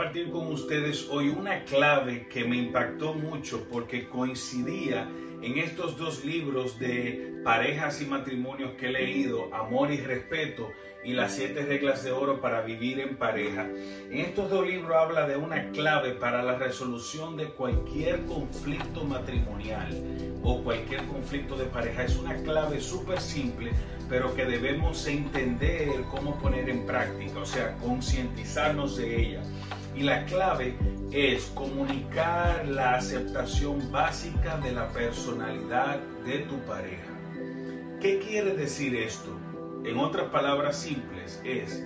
compartir con ustedes hoy una clave que me impactó mucho porque coincidía en estos dos libros de parejas y matrimonios que he leído, Amor y Respeto y las siete reglas de oro para vivir en pareja. En estos dos libros habla de una clave para la resolución de cualquier conflicto matrimonial o cualquier conflicto de pareja. Es una clave súper simple, pero que debemos entender cómo poner en práctica, o sea, concientizarnos de ella. Y la clave es comunicar la aceptación básica de la personalidad de tu pareja. ¿Qué quiere decir esto? En otras palabras simples, es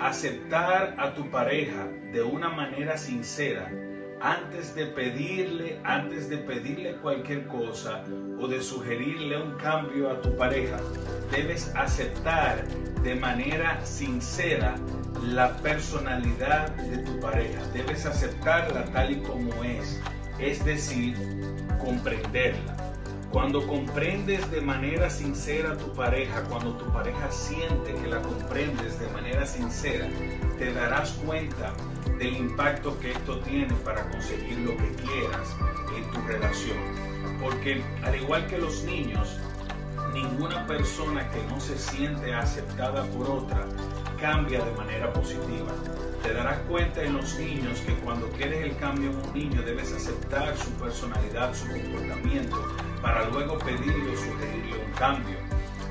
aceptar a tu pareja de una manera sincera antes de pedirle, antes de pedirle cualquier cosa o de sugerirle un cambio a tu pareja, debes aceptar de manera sincera la personalidad de tu pareja. Debes aceptarla tal y como es, es decir, comprenderla. Cuando comprendes de manera sincera a tu pareja, cuando tu pareja siente que la comprendes de manera sincera, te darás cuenta del impacto que esto tiene para conseguir lo que quieras en tu relación. Porque al igual que los niños, ninguna persona que no se siente aceptada por otra cambia de manera positiva. Te darás cuenta en los niños que cuando quieres el cambio en un niño debes aceptar su personalidad, su comportamiento, para luego pedirle o sugerirle un cambio.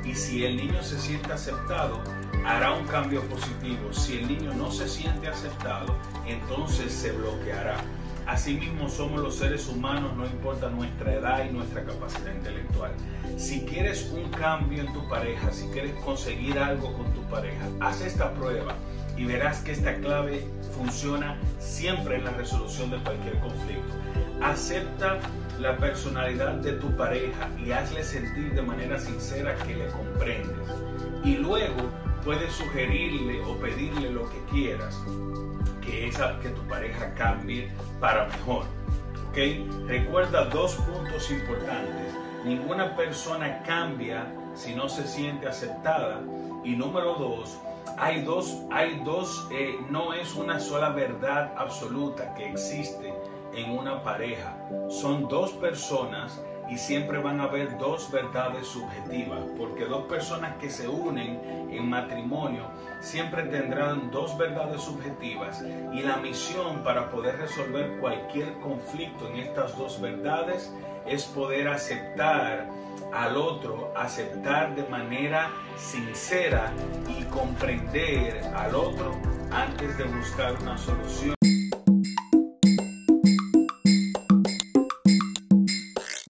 Y si el niño se siente aceptado, hará un cambio positivo. Si el niño no se siente aceptado, entonces se bloqueará. Asimismo somos los seres humanos, no importa nuestra edad y nuestra capacidad intelectual. Si quieres un cambio en tu pareja, si quieres conseguir algo con tu pareja, haz esta prueba y verás que esta clave funciona siempre en la resolución de cualquier conflicto. Acepta la personalidad de tu pareja y hazle sentir de manera sincera que le comprendes. Y luego puedes sugerirle o pedirle lo que quieras, que es que tu pareja cambie para mejor. ¿Ok? Recuerda dos puntos importantes. Ninguna persona cambia si no se siente aceptada. Y número dos, hay dos, hay dos, eh, no es una sola verdad absoluta que existe en una pareja. Son dos personas y siempre van a haber dos verdades subjetivas, porque dos personas que se unen en matrimonio siempre tendrán dos verdades subjetivas y la misión para poder resolver cualquier conflicto en estas dos verdades es poder aceptar al otro, aceptar de manera sincera y comprender al otro antes de buscar una solución.